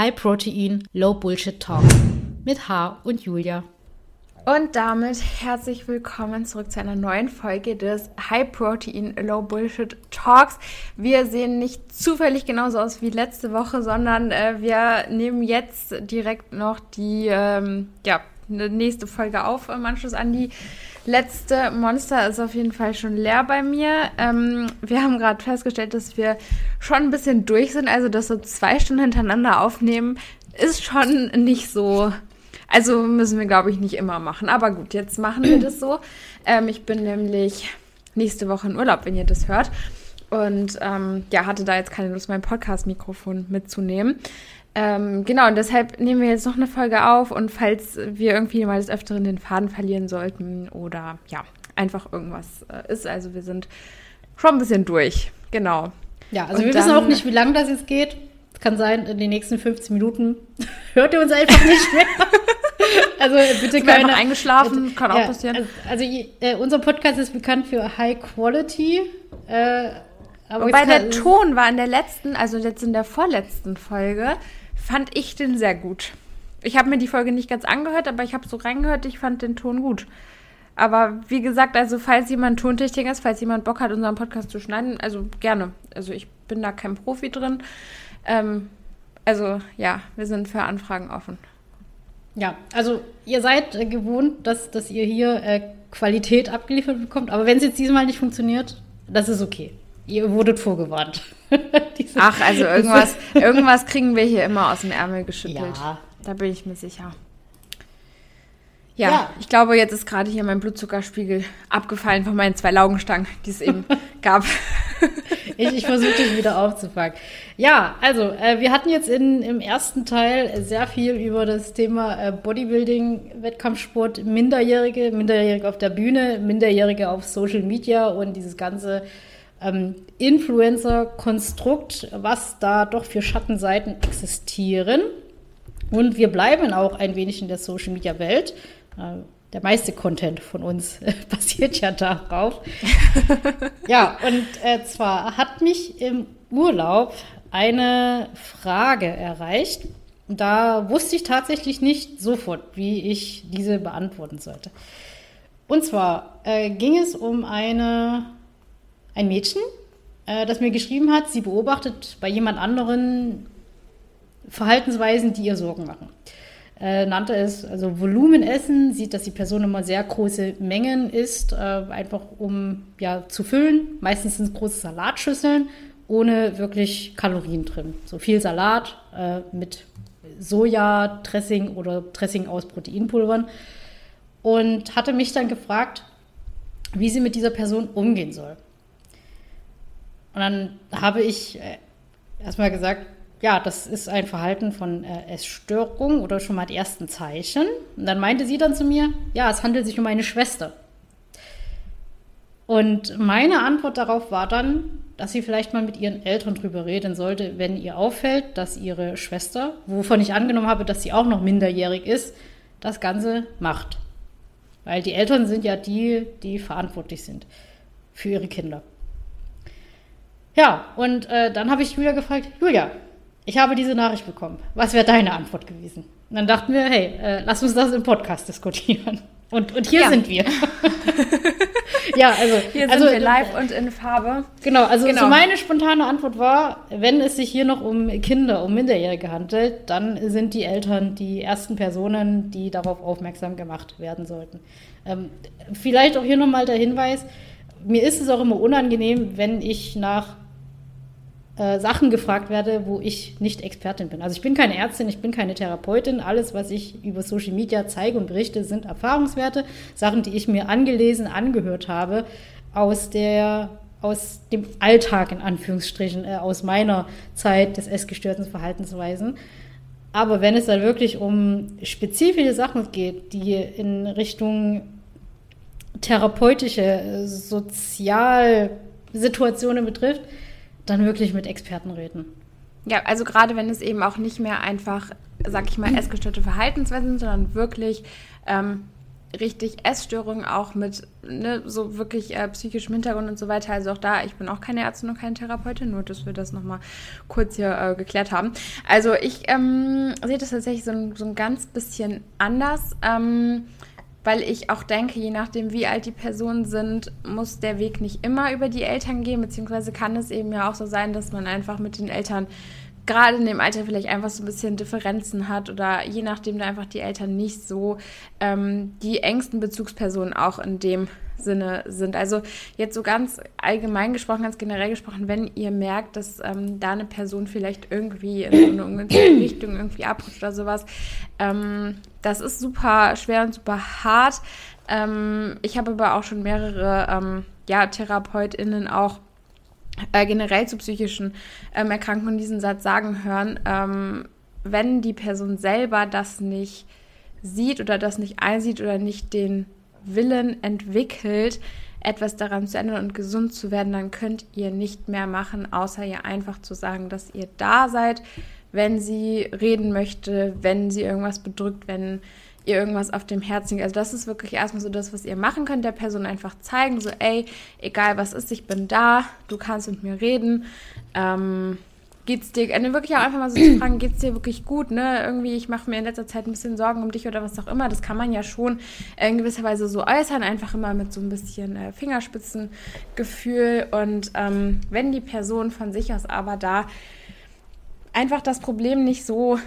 High Protein, Low Bullshit Talk mit H und Julia. Und damit herzlich willkommen zurück zu einer neuen Folge des High Protein Low Bullshit Talks. Wir sehen nicht zufällig genauso aus wie letzte Woche, sondern äh, wir nehmen jetzt direkt noch die ähm, ja, nächste Folge auf im Anschluss an die letzte Monster ist auf jeden Fall schon leer bei mir. Ähm, wir haben gerade festgestellt, dass wir schon ein bisschen durch sind. Also, dass so zwei Stunden hintereinander aufnehmen, ist schon nicht so. Also müssen wir, glaube ich, nicht immer machen. Aber gut, jetzt machen wir das so. Ähm, ich bin nämlich nächste Woche in Urlaub, wenn ihr das hört. Und ähm, ja, hatte da jetzt keine Lust, mein Podcast-Mikrofon mitzunehmen. Ähm, genau, und deshalb nehmen wir jetzt noch eine Folge auf und falls wir irgendwie mal des Öfteren den Faden verlieren sollten oder ja, einfach irgendwas äh, ist, also wir sind schon ein bisschen durch. Genau. Ja, also und wir dann, wissen auch nicht, wie lange das jetzt geht. Es kann sein, in den nächsten 15 Minuten hört ihr uns einfach nicht mehr. also bitte keine. eingeschlafen, kann ja, auch passieren. Also, also äh, unser Podcast ist bekannt für High Quality. Äh, aber Wobei der Ton war in der letzten, also jetzt in der vorletzten Folge, fand ich den sehr gut. Ich habe mir die Folge nicht ganz angehört, aber ich habe so reingehört, ich fand den Ton gut. Aber wie gesagt, also falls jemand Tontechniker ist, falls jemand Bock hat, unseren Podcast zu schneiden, also gerne. Also ich bin da kein Profi drin. Ähm, also ja, wir sind für Anfragen offen. Ja, also ihr seid äh, gewohnt, dass, dass ihr hier äh, Qualität abgeliefert bekommt. Aber wenn es jetzt diesmal nicht funktioniert, das ist okay. Ihr wurdet vorgewarnt. Ach, also irgendwas, irgendwas kriegen wir hier immer aus dem Ärmel geschüttelt. Ja. Da bin ich mir sicher. Ja, ja, ich glaube, jetzt ist gerade hier mein Blutzuckerspiegel abgefallen von meinen zwei Laugenstangen, die es eben gab. ich ich versuche dich wieder aufzufangen. Ja, also äh, wir hatten jetzt in, im ersten Teil sehr viel über das Thema äh, Bodybuilding, Wettkampfsport, Minderjährige, Minderjährige auf der Bühne, Minderjährige auf Social Media und dieses ganze ähm, Influencer-Konstrukt, was da doch für Schattenseiten existieren. Und wir bleiben auch ein wenig in der Social-Media-Welt. Äh, der meiste Content von uns basiert ja darauf. ja, und äh, zwar hat mich im Urlaub eine Frage erreicht. Da wusste ich tatsächlich nicht sofort, wie ich diese beantworten sollte. Und zwar äh, ging es um eine ein Mädchen, äh, das mir geschrieben hat, sie beobachtet bei jemand anderen Verhaltensweisen, die ihr Sorgen machen. Äh, nannte es also Volumenessen, sieht, dass die Person immer sehr große Mengen isst, äh, einfach um ja zu füllen. Meistens sind es große Salatschüsseln ohne wirklich Kalorien drin. So viel Salat äh, mit Soja-Dressing oder Dressing aus Proteinpulvern. Und hatte mich dann gefragt, wie sie mit dieser Person umgehen soll. Und dann habe ich äh, erstmal gesagt, ja, das ist ein Verhalten von äh, Essstörung oder schon mal die ersten Zeichen. Und dann meinte sie dann zu mir, ja, es handelt sich um eine Schwester. Und meine Antwort darauf war dann, dass sie vielleicht mal mit ihren Eltern drüber reden sollte, wenn ihr auffällt, dass ihre Schwester, wovon ich angenommen habe, dass sie auch noch minderjährig ist, das Ganze macht. Weil die Eltern sind ja die, die verantwortlich sind für ihre Kinder. Ja, und äh, dann habe ich Julia gefragt, Julia, ich habe diese Nachricht bekommen. Was wäre deine Antwort gewesen? Und dann dachten wir, hey, äh, lass uns das im Podcast diskutieren. Und, und hier ja. sind wir. ja, also hier sind also, wir live und in Farbe. Genau, also genau. So meine spontane Antwort war, wenn es sich hier noch um Kinder, um Minderjährige handelt, dann sind die Eltern die ersten Personen, die darauf aufmerksam gemacht werden sollten. Ähm, vielleicht auch hier nochmal der Hinweis, mir ist es auch immer unangenehm, wenn ich nach äh, Sachen gefragt werde, wo ich nicht Expertin bin. Also ich bin keine Ärztin, ich bin keine Therapeutin. Alles, was ich über Social Media zeige und berichte, sind Erfahrungswerte, Sachen, die ich mir angelesen, angehört habe aus der aus dem Alltag in Anführungsstrichen, äh, aus meiner Zeit des essgestörten Verhaltensweisen. Aber wenn es dann wirklich um spezifische Sachen geht, die in Richtung therapeutische, Sozialsituationen betrifft, dann wirklich mit Experten reden. Ja, also gerade wenn es eben auch nicht mehr einfach, sag ich mal, essgestörte Verhaltensweisen sind, sondern wirklich ähm, richtig Essstörungen auch mit ne, so wirklich äh, psychischem Hintergrund und so weiter. Also auch da, ich bin auch keine Ärztin und keine Therapeutin, nur dass wir das nochmal kurz hier äh, geklärt haben. Also ich ähm, sehe das tatsächlich so ein, so ein ganz bisschen anders. Ähm, weil ich auch denke, je nachdem, wie alt die Personen sind, muss der Weg nicht immer über die Eltern gehen, beziehungsweise kann es eben ja auch so sein, dass man einfach mit den Eltern gerade in dem Alter vielleicht einfach so ein bisschen Differenzen hat oder je nachdem da einfach die Eltern nicht so ähm, die engsten Bezugspersonen auch in dem Sinne sind. Also jetzt so ganz allgemein gesprochen, ganz generell gesprochen, wenn ihr merkt, dass ähm, da eine Person vielleicht irgendwie in so eine ungünstige Richtung irgendwie abrutscht oder sowas, ähm, das ist super schwer und super hart. Ähm, ich habe aber auch schon mehrere ähm, ja, TherapeutInnen auch äh, generell zu psychischen ähm, Erkrankungen diesen Satz sagen hören, ähm, wenn die Person selber das nicht sieht oder das nicht einsieht oder nicht den Willen entwickelt, etwas daran zu ändern und gesund zu werden, dann könnt ihr nicht mehr machen, außer ihr einfach zu sagen, dass ihr da seid, wenn sie reden möchte, wenn sie irgendwas bedrückt, wenn ihr irgendwas auf dem Herzen liegt. Also das ist wirklich erstmal so das, was ihr machen könnt, der Person einfach zeigen, so ey, egal was ist, ich bin da, du kannst mit mir reden. Ähm, geht's dir, also wirklich auch einfach mal so zu fragen, geht's dir wirklich gut, ne? Irgendwie, ich mache mir in letzter Zeit ein bisschen Sorgen um dich oder was auch immer. Das kann man ja schon in gewisser Weise so äußern, einfach immer mit so ein bisschen äh, Fingerspitzengefühl. Und ähm, wenn die Person von sich aus aber da einfach das Problem nicht so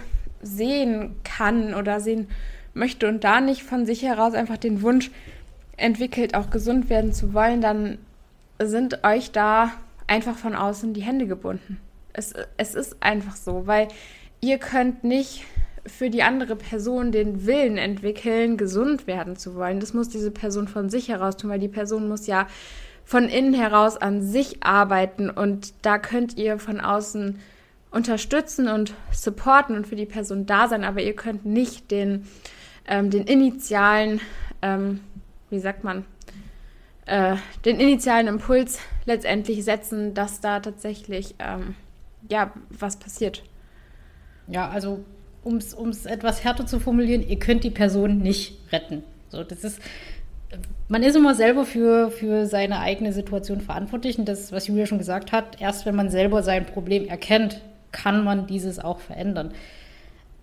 sehen kann oder sehen möchte und da nicht von sich heraus einfach den Wunsch entwickelt, auch gesund werden zu wollen, dann sind euch da einfach von außen die Hände gebunden. Es, es ist einfach so, weil ihr könnt nicht für die andere Person den Willen entwickeln, gesund werden zu wollen. Das muss diese Person von sich heraus tun, weil die Person muss ja von innen heraus an sich arbeiten und da könnt ihr von außen unterstützen und supporten und für die Person da sein, aber ihr könnt nicht den ähm, den initialen, ähm, wie sagt man, äh, den initialen Impuls letztendlich setzen, dass da tatsächlich ähm, ja was passiert. Ja, also um es etwas härter zu formulieren, ihr könnt die Person nicht retten. So, das ist, man ist immer selber für, für seine eigene Situation verantwortlich. Und das, was Julia schon gesagt hat, erst wenn man selber sein Problem erkennt, kann man dieses auch verändern.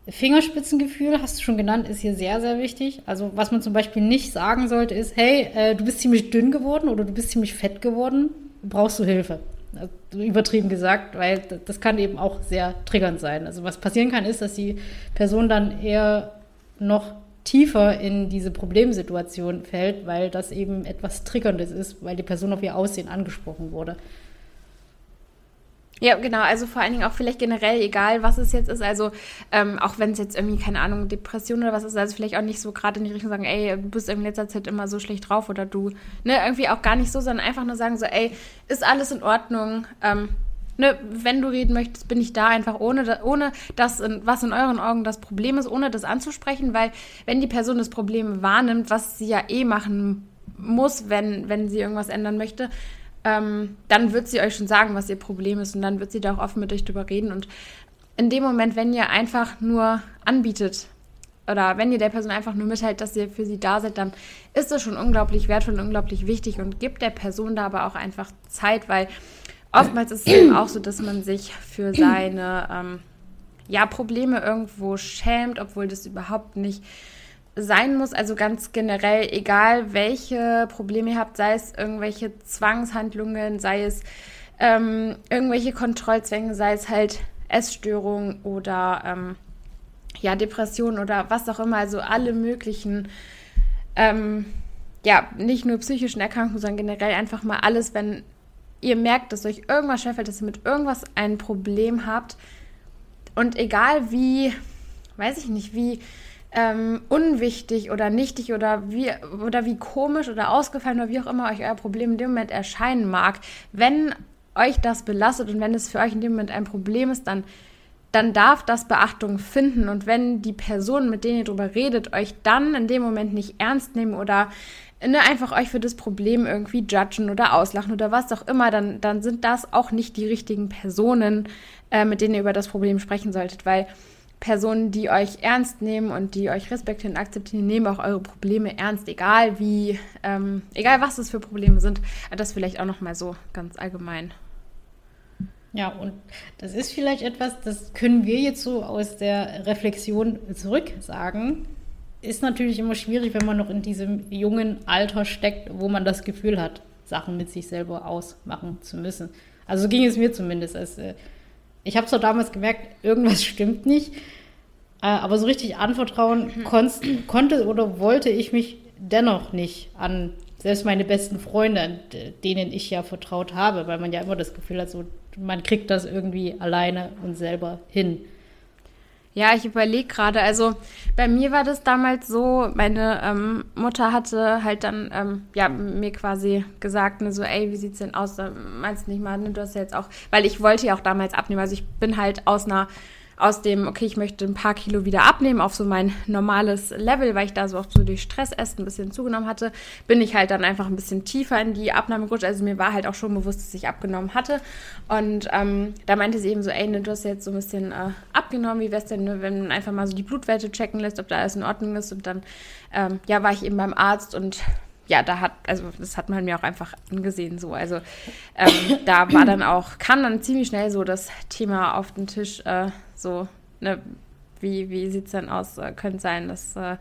Fingerspitzengefühl, hast du schon genannt, ist hier sehr, sehr wichtig. Also was man zum Beispiel nicht sagen sollte, ist, hey, äh, du bist ziemlich dünn geworden oder du bist ziemlich fett geworden, brauchst du Hilfe. Also, übertrieben gesagt, weil das kann eben auch sehr triggernd sein. Also was passieren kann, ist, dass die Person dann eher noch tiefer in diese Problemsituation fällt, weil das eben etwas Triggerndes ist, weil die Person auf ihr Aussehen angesprochen wurde. Ja, genau. Also vor allen Dingen auch vielleicht generell, egal was es jetzt ist. Also ähm, auch wenn es jetzt irgendwie, keine Ahnung, Depression oder was ist, also vielleicht auch nicht so gerade in die Richtung sagen, ey, du bist in letzter Zeit immer so schlecht drauf oder du, ne, irgendwie auch gar nicht so, sondern einfach nur sagen so, ey, ist alles in Ordnung. Ähm, ne, wenn du reden möchtest, bin ich da einfach ohne, ohne das, in, was in euren Augen das Problem ist, ohne das anzusprechen, weil wenn die Person das Problem wahrnimmt, was sie ja eh machen muss, wenn, wenn sie irgendwas ändern möchte, ähm, dann wird sie euch schon sagen, was ihr Problem ist und dann wird sie da auch offen mit euch drüber reden. Und in dem Moment, wenn ihr einfach nur anbietet oder wenn ihr der Person einfach nur mitteilt, dass ihr für sie da seid, dann ist das schon unglaublich wertvoll und unglaublich wichtig und gibt der Person da aber auch einfach Zeit, weil oftmals ist es eben auch so, dass man sich für seine ähm, ja, Probleme irgendwo schämt, obwohl das überhaupt nicht sein muss, also ganz generell, egal welche Probleme ihr habt, sei es irgendwelche Zwangshandlungen, sei es ähm, irgendwelche Kontrollzwänge, sei es halt Essstörungen oder ähm, ja, Depressionen oder was auch immer, also alle möglichen, ähm, ja, nicht nur psychischen Erkrankungen, sondern generell einfach mal alles, wenn ihr merkt, dass euch irgendwas schwerfällt, dass ihr mit irgendwas ein Problem habt. Und egal wie, weiß ich nicht, wie ähm, unwichtig oder nichtig oder wie, oder wie komisch oder ausgefallen oder wie auch immer euch euer Problem in dem Moment erscheinen mag, wenn euch das belastet und wenn es für euch in dem Moment ein Problem ist, dann, dann darf das Beachtung finden. Und wenn die Personen, mit denen ihr darüber redet, euch dann in dem Moment nicht ernst nehmen oder ne, einfach euch für das Problem irgendwie judgen oder auslachen oder was auch immer, dann, dann sind das auch nicht die richtigen Personen, äh, mit denen ihr über das Problem sprechen solltet, weil Personen, die euch ernst nehmen und die euch respektieren und akzeptieren, nehmen auch eure Probleme ernst, egal wie, ähm, egal was es für Probleme sind. Das vielleicht auch noch mal so ganz allgemein. Ja, und das ist vielleicht etwas, das können wir jetzt so aus der Reflexion zurück sagen. Ist natürlich immer schwierig, wenn man noch in diesem jungen Alter steckt, wo man das Gefühl hat, Sachen mit sich selber ausmachen zu müssen. Also so ging es mir zumindest. Als, äh, ich habe zwar damals gemerkt, irgendwas stimmt nicht, äh, aber so richtig anvertrauen konnte oder wollte ich mich dennoch nicht an selbst meine besten Freunde, denen ich ja vertraut habe, weil man ja immer das Gefühl hat, so, man kriegt das irgendwie alleine und selber hin. Ja, ich überlege gerade. Also bei mir war das damals so, meine ähm, Mutter hatte halt dann ähm, ja mir quasi gesagt, ne, so, ey, wie sieht's denn aus? Meinst du nicht mal, ne, du hast ja jetzt auch, weil ich wollte ja auch damals abnehmen. Also ich bin halt aus einer aus dem, okay, ich möchte ein paar Kilo wieder abnehmen auf so mein normales Level, weil ich da so auch so durch Stressessen ein bisschen zugenommen hatte, bin ich halt dann einfach ein bisschen tiefer in die Abnahme gerutscht. Also mir war halt auch schon bewusst, dass ich abgenommen hatte. Und ähm, da meinte sie eben so, ey, ne, du hast jetzt so ein bisschen äh, abgenommen, wie wär's denn, ne, wenn man einfach mal so die Blutwerte checken lässt, ob da alles in Ordnung ist. Und dann, ähm, ja, war ich eben beim Arzt und ja, da hat, also das hat man mir auch einfach angesehen so. Also ähm, da war dann auch, kam dann ziemlich schnell so das Thema auf den Tisch, äh, so, ne, wie, wie sieht es denn aus? Äh, könnte sein, dass äh,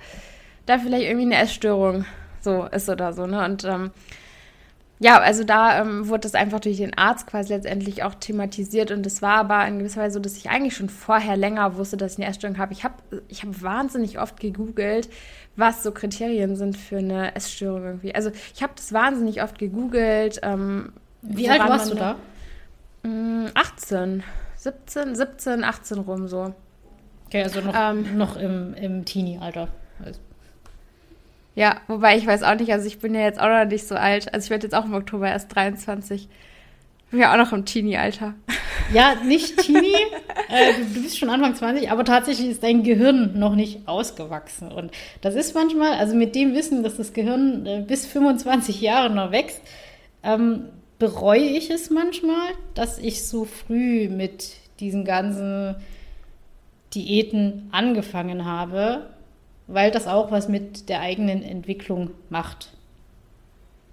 da vielleicht irgendwie eine Essstörung so ist oder so, ne? Und ähm, ja, also da ähm, wurde das einfach durch den Arzt quasi letztendlich auch thematisiert und es war aber in gewisser Weise so, dass ich eigentlich schon vorher länger wusste, dass ich eine Essstörung habe. Ich habe ich hab wahnsinnig oft gegoogelt, was so Kriterien sind für eine Essstörung irgendwie. Also ich habe das wahnsinnig oft gegoogelt. Ähm, Wie alt warst du da? 18, 17, 17, 18 rum so. Okay, also noch, ähm, noch im, im Teenie-Alter. Ja, wobei ich weiß auch nicht, also ich bin ja jetzt auch noch nicht so alt. Also ich werde jetzt auch im Oktober erst 23. Ich bin ja auch noch im Teenie-Alter. Ja, nicht Teenie. äh, du, du, bist schon Anfang 20, aber tatsächlich ist dein Gehirn noch nicht ausgewachsen. Und das ist manchmal, also mit dem Wissen, dass das Gehirn äh, bis 25 Jahre noch wächst, ähm, bereue ich es manchmal, dass ich so früh mit diesen ganzen Diäten angefangen habe, weil das auch was mit der eigenen Entwicklung macht.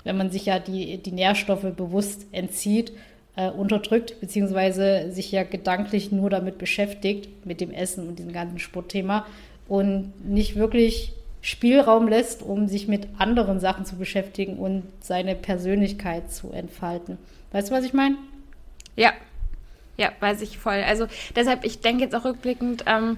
Wenn man sich ja die, die Nährstoffe bewusst entzieht, äh, unterdrückt, beziehungsweise sich ja gedanklich nur damit beschäftigt, mit dem Essen und diesem ganzen Sportthema und nicht wirklich Spielraum lässt, um sich mit anderen Sachen zu beschäftigen und seine Persönlichkeit zu entfalten. Weißt du, was ich meine? Ja, ja, weiß ich voll. Also deshalb, ich denke jetzt auch rückblickend, ähm,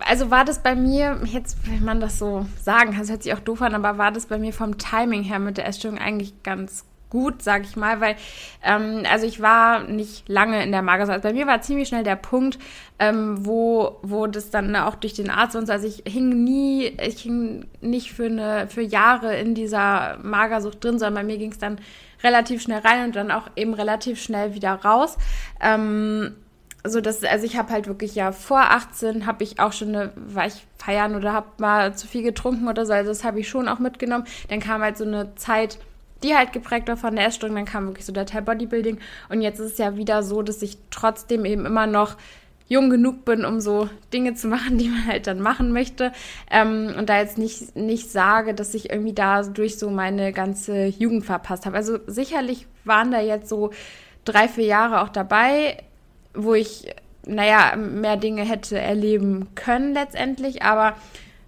also war das bei mir, jetzt will man das so sagen das hört sich auch doof an, aber war das bei mir vom Timing her mit der Essstörung eigentlich ganz gut, sag ich mal, weil ähm, also ich war nicht lange in der Magersucht. Also bei mir war ziemlich schnell der Punkt, ähm, wo, wo das dann auch durch den Arzt und so, also ich hing nie, ich hing nicht für eine für Jahre in dieser Magersucht drin, sondern bei mir ging es dann relativ schnell rein und dann auch eben relativ schnell wieder raus. Ähm, so dass also ich habe halt wirklich ja vor 18 habe ich auch schon eine war ich feiern oder habe mal zu viel getrunken oder so also das habe ich schon auch mitgenommen dann kam halt so eine Zeit die halt geprägt war von der Essstörung dann kam wirklich so der Teil Bodybuilding und jetzt ist es ja wieder so dass ich trotzdem eben immer noch jung genug bin, um so Dinge zu machen, die man halt dann machen möchte. Ähm, und da jetzt nicht, nicht sage, dass ich irgendwie da durch so meine ganze Jugend verpasst habe. Also sicherlich waren da jetzt so drei, vier Jahre auch dabei, wo ich, naja, mehr Dinge hätte erleben können letztendlich. Aber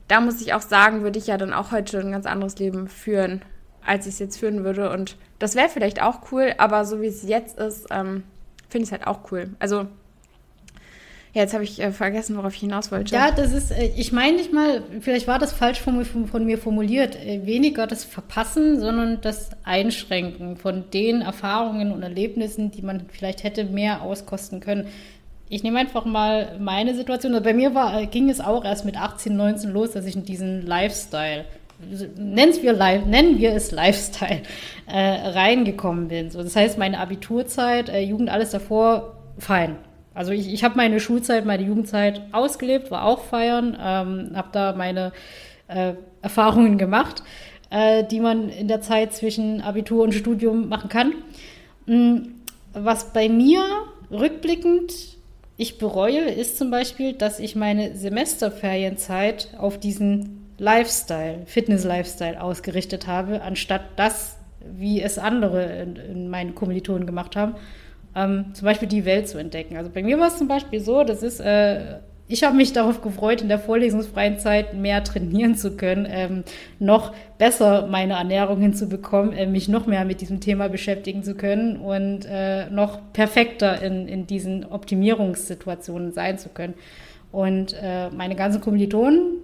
da muss ich auch sagen, würde ich ja dann auch heute ein ganz anderes Leben führen, als ich es jetzt führen würde. Und das wäre vielleicht auch cool, aber so wie es jetzt ist, ähm, finde ich es halt auch cool. Also ja, jetzt habe ich äh, vergessen, worauf ich hinaus wollte. Ja, das ist, äh, ich meine nicht mal, vielleicht war das falsch von, von, von, mir formuliert, äh, weniger das Verpassen, sondern das Einschränken von den Erfahrungen und Erlebnissen, die man vielleicht hätte mehr auskosten können. Ich nehme einfach mal meine Situation. Also bei mir war, äh, ging es auch erst mit 18, 19 los, dass ich in diesen Lifestyle nennen wir, nennen wir es Lifestyle, äh, reingekommen bin. So, das heißt, meine Abiturzeit, äh, Jugend, alles davor, fein. Also ich, ich habe meine Schulzeit, meine Jugendzeit ausgelebt, war auch feiern, ähm, habe da meine äh, Erfahrungen gemacht, äh, die man in der Zeit zwischen Abitur und Studium machen kann. Mm, was bei mir rückblickend ich bereue, ist zum Beispiel, dass ich meine Semesterferienzeit auf diesen Lifestyle, Fitness-Lifestyle ausgerichtet habe, anstatt das, wie es andere in, in meinen Kommilitonen gemacht haben, ähm, zum Beispiel die Welt zu entdecken. Also bei mir war es zum Beispiel so, das ist äh, ich habe mich darauf gefreut, in der vorlesungsfreien Zeit mehr trainieren zu können, ähm, noch besser meine Ernährung hinzubekommen, äh, mich noch mehr mit diesem Thema beschäftigen zu können und äh, noch perfekter in, in diesen Optimierungssituationen sein zu können. Und äh, meine ganzen Kommilitonen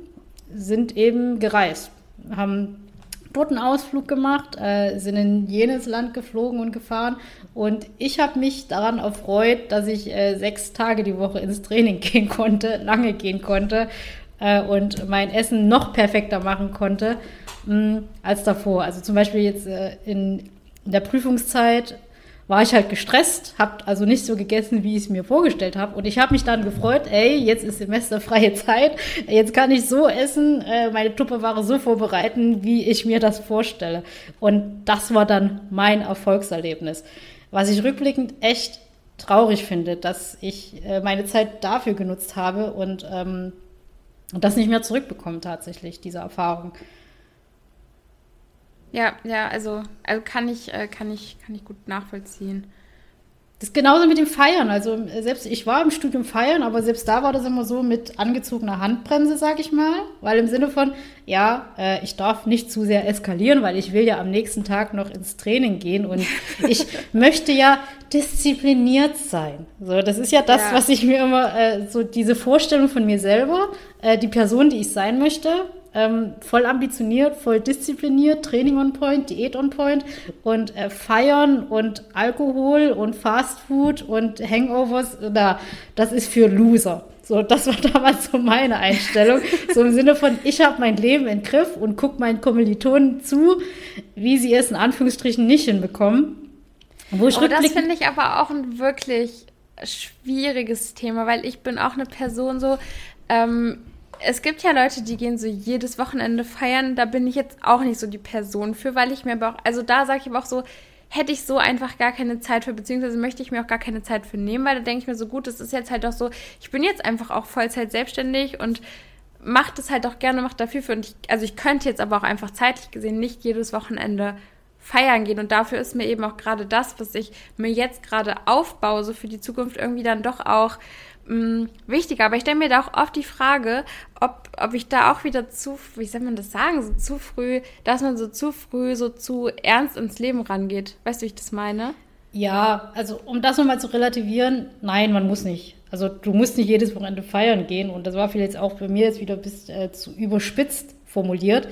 sind eben gereist, haben dort einen Ausflug gemacht, äh, sind in jenes Land geflogen und gefahren. Und ich habe mich daran erfreut, dass ich äh, sechs Tage die Woche ins Training gehen konnte, lange gehen konnte äh, und mein Essen noch perfekter machen konnte mh, mm, als davor. Also zum Beispiel jetzt äh, in, in der Prüfungszeit war ich halt gestresst, habe also nicht so gegessen, wie ich es mir vorgestellt habe. Und ich habe mich dann gefreut, ey, jetzt ist semesterfreie Zeit, jetzt kann ich so essen, äh, meine Tupperware so vorbereiten, wie ich mir das vorstelle. Und das war dann mein Erfolgserlebnis. Was ich rückblickend echt traurig finde, dass ich äh, meine Zeit dafür genutzt habe und, ähm, und das nicht mehr zurückbekomme tatsächlich, diese Erfahrung. Ja, ja, also, also kann ich, äh, kann ich, kann ich gut nachvollziehen. Das ist genauso mit dem Feiern. Also selbst ich war im Studium feiern, aber selbst da war das immer so mit angezogener Handbremse, sag ich mal. Weil im Sinne von, ja, äh, ich darf nicht zu sehr eskalieren, weil ich will ja am nächsten Tag noch ins Training gehen und ich möchte ja diszipliniert sein. So, das ist ja das, ja. was ich mir immer, äh, so diese Vorstellung von mir selber, äh, die Person, die ich sein möchte, ähm, voll ambitioniert, voll diszipliniert, Training on point, Diät on point und äh, Feiern und Alkohol und Fast Food und Hangovers, da, das ist für Loser. So, das war damals so meine Einstellung. So im Sinne von, ich habe mein Leben im Griff und gucke meinen Kommilitonen zu, wie sie es in Anführungsstrichen nicht hinbekommen. Wo ich oh, das finde ich aber auch ein wirklich schwieriges Thema, weil ich bin auch eine Person so, ähm, es gibt ja Leute, die gehen so jedes Wochenende feiern. Da bin ich jetzt auch nicht so die Person für, weil ich mir aber auch, also da sage ich aber auch so, hätte ich so einfach gar keine Zeit für, beziehungsweise möchte ich mir auch gar keine Zeit für nehmen, weil da denke ich mir so, gut, das ist jetzt halt auch so, ich bin jetzt einfach auch Vollzeit selbstständig und mache das halt auch gerne, mache dafür für. Und ich, also ich könnte jetzt aber auch einfach zeitlich gesehen nicht jedes Wochenende feiern gehen. Und dafür ist mir eben auch gerade das, was ich mir jetzt gerade aufbaue, so für die Zukunft irgendwie dann doch auch mh, mm, wichtiger. Aber ich stelle mir da auch oft die Frage, ob, ob ich da auch wieder zu, wie soll man das sagen, so zu früh, dass man so zu früh, so zu ernst ins Leben rangeht. Weißt du, wie ich das meine? Ja, also um das nochmal zu relativieren, nein, man muss nicht. Also du musst nicht jedes Wochenende feiern gehen und das war vielleicht auch bei mir jetzt wieder bis äh, zu überspitzt formuliert.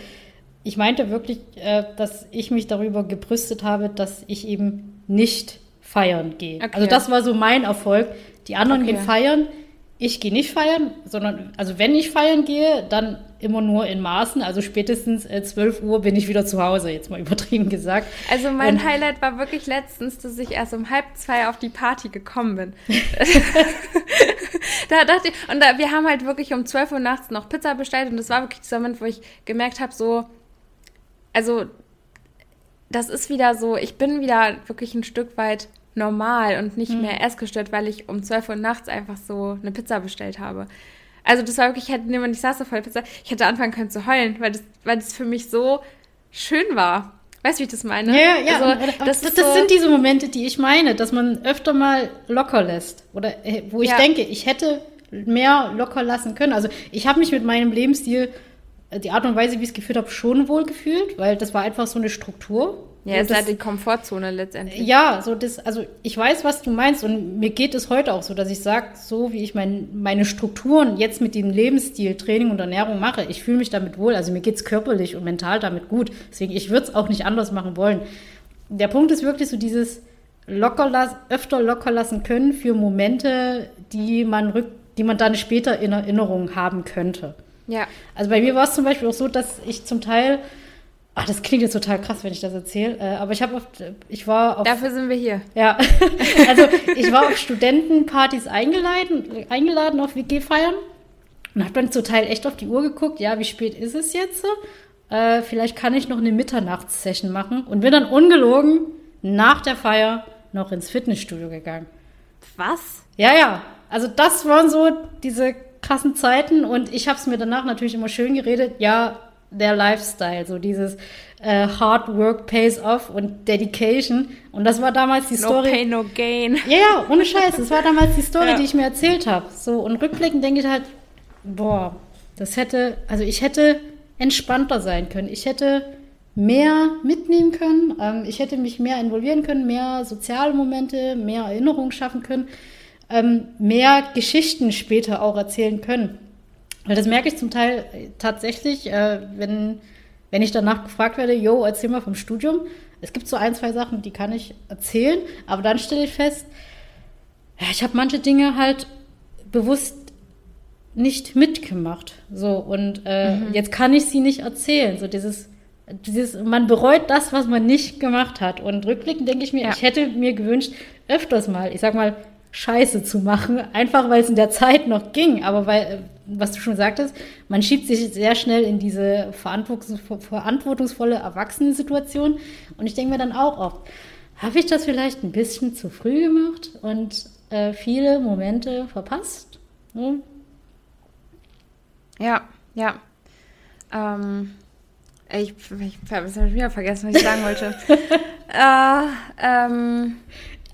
Ich meinte wirklich, äh, dass ich mich darüber gebrüstet habe, dass ich eben nicht feiern gehe. Okay. Also das war so mein Erfolg, die anderen okay. gehen feiern. Ich gehe nicht feiern, sondern, also wenn ich feiern gehe, dann immer nur in Maßen. Also spätestens äh, 12 Uhr bin ich wieder zu Hause, jetzt mal übertrieben gesagt. Also mein und, Highlight war wirklich letztens, dass ich erst um halb zwei auf die Party gekommen bin. da dachte ich, und da, wir haben halt wirklich um 12 Uhr nachts noch Pizza bestellt und das war wirklich dieser Moment, wo ich gemerkt habe, so, also das ist wieder so, ich bin wieder wirklich ein Stück weit normal und nicht mhm. mehr essgestört, weil ich um 12 Uhr nachts einfach so eine Pizza bestellt habe. Also das war wirklich, ich hätte niemand, ich saß so voll Pizza, ich hätte anfangen können zu heulen, weil das, weil das für mich so schön war. Weißt du, wie ich das meine? Ja, ja. Also, das, das, das so sind diese Momente, die ich meine, dass man öfter mal locker lässt. Oder äh, wo ich ja. denke, ich hätte mehr locker lassen können. Also ich habe mich mit meinem Lebensstil, die Art und Weise, wie ich es geführt habe, schon wohl gefühlt, weil das war einfach so eine Struktur. Ja, es ist halt die Komfortzone letztendlich. Ja, so das, also ich weiß, was du meinst und mir geht es heute auch so, dass ich sage, so wie ich mein, meine Strukturen jetzt mit dem Lebensstil, Training und Ernährung mache, ich fühle mich damit wohl. Also mir geht es körperlich und mental damit gut. Deswegen, ich würde es auch nicht anders machen wollen. Der Punkt ist wirklich so dieses locker las öfter locker lassen können für Momente, die man rück, die man dann später in Erinnerung haben könnte. Ja. Also bei mir war es zum Beispiel auch so, dass ich zum Teil Ach, das klingt jetzt total krass, wenn ich das erzähle. Äh, aber ich habe oft, ich war auf. Dafür sind wir hier. Ja. also ich war auf Studentenpartys eingeladen, eingeladen auf WG-Feiern und habe dann zum Teil echt auf die Uhr geguckt, ja, wie spät ist es jetzt? Äh, vielleicht kann ich noch eine Mitternachtssession machen und bin dann ungelogen nach der Feier noch ins Fitnessstudio gegangen. Was? Ja, ja. also das waren so diese krassen Zeiten und ich habe es mir danach natürlich immer schön geredet. Ja, der Lifestyle, so dieses äh, Hard Work pays off und Dedication. Und das war damals die no Story. No pain, no gain. Ja, ja, ohne Scheiß. Das war damals die Story, ja. die ich mir erzählt habe. So, und rückblickend denke ich halt, boah, das hätte, also ich hätte entspannter sein können. Ich hätte mehr mitnehmen können. Ähm, ich hätte mich mehr involvieren können, mehr soziale Momente, mehr Erinnerungen schaffen können, ähm, mehr Geschichten später auch erzählen können. Weil das merke ich zum Teil tatsächlich, äh, wenn, wenn ich danach gefragt werde, yo, erzähl mal vom Studium. Es gibt so ein, zwei Sachen, die kann ich erzählen, aber dann stelle ich fest, ja, ich habe manche Dinge halt bewusst nicht mitgemacht. So, und äh, mhm. jetzt kann ich sie nicht erzählen. So dieses, dieses, man bereut das, was man nicht gemacht hat. Und rückblickend denke ich mir, ja. ich hätte mir gewünscht, öfters mal, ich sag mal, Scheiße zu machen, einfach weil es in der Zeit noch ging. Aber weil, äh, was du schon sagtest, man schiebt sich sehr schnell in diese verantwortungsvolle Erwachsenensituation. Und ich denke mir dann auch oft, habe ich das vielleicht ein bisschen zu früh gemacht und äh, viele Momente verpasst? Hm? Ja, ja. Ähm, ich, ich, habe wieder vergessen, was ich sagen wollte. äh, ähm,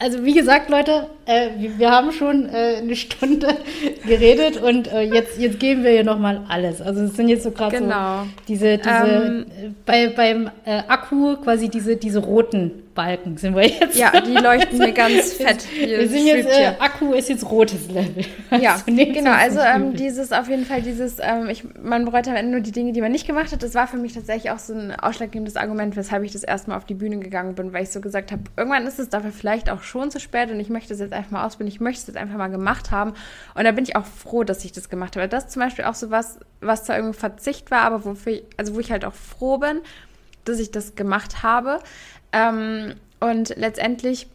also wie gesagt, Leute, äh, wir haben schon äh, eine Stunde geredet und äh, jetzt, jetzt geben wir hier nochmal alles. Also es sind jetzt so gerade genau. so diese, diese ähm, bei, beim äh, Akku quasi diese, diese roten Balken sind wir jetzt. Ja, die leuchten mir ganz fett. Hier wir sind jetzt, äh, Akku ist jetzt rotes Level. Ja, also genau. Also ähm, dieses auf jeden Fall dieses, ähm, ich, man bereut am Ende nur die Dinge, die man nicht gemacht hat. Das war für mich tatsächlich auch so ein ausschlaggebendes Argument, weshalb ich das erstmal auf die Bühne gegangen bin, weil ich so gesagt habe, irgendwann ist es dafür vielleicht auch schon zu spät und ich möchte es jetzt einfach mal ausbilden. Ich möchte es jetzt einfach mal gemacht haben. Und da bin ich auch froh, dass ich das gemacht habe. Das ist zum Beispiel auch so was, was da irgendwie Verzicht war, aber wofür, also wo ich halt auch froh bin, dass ich das gemacht habe. Ähm, und letztendlich,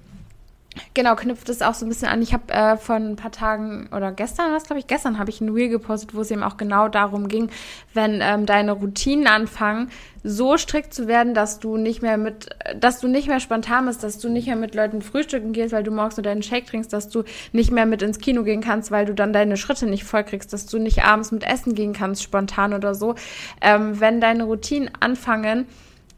genau, knüpft es auch so ein bisschen an. Ich habe äh, vor ein paar Tagen oder gestern, was glaube ich, gestern habe ich ein Reel gepostet, wo es eben auch genau darum ging, wenn ähm, deine Routinen anfangen, so strikt zu werden, dass du nicht mehr mit, dass du nicht mehr spontan bist, dass du nicht mehr mit Leuten frühstücken gehst, weil du morgens nur deinen Shake trinkst, dass du nicht mehr mit ins Kino gehen kannst, weil du dann deine Schritte nicht vollkriegst, dass du nicht abends mit essen gehen kannst, spontan oder so. Ähm, wenn deine Routinen anfangen,